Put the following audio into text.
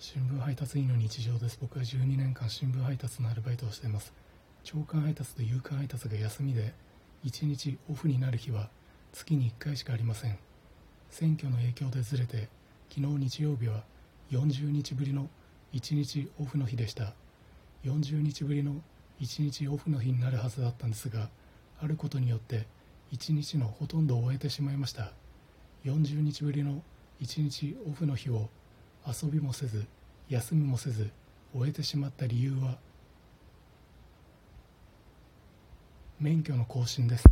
新聞配達員の日常です。僕は12年間新聞配達のアルバイトをしています。朝刊配達と夕刊配達が休みで1日オフになる日は月に1回しかありません。選挙の影響でずれて昨日日曜日は40日ぶりの1日オフの日でした。40日ぶりの1日オフの日になるはずだったんですがあることによって1日のほとんどを終えてしまいました。40日ぶりの1日オフの日を遊びもせず休みもせず終えてしまった理由は免許の更新です。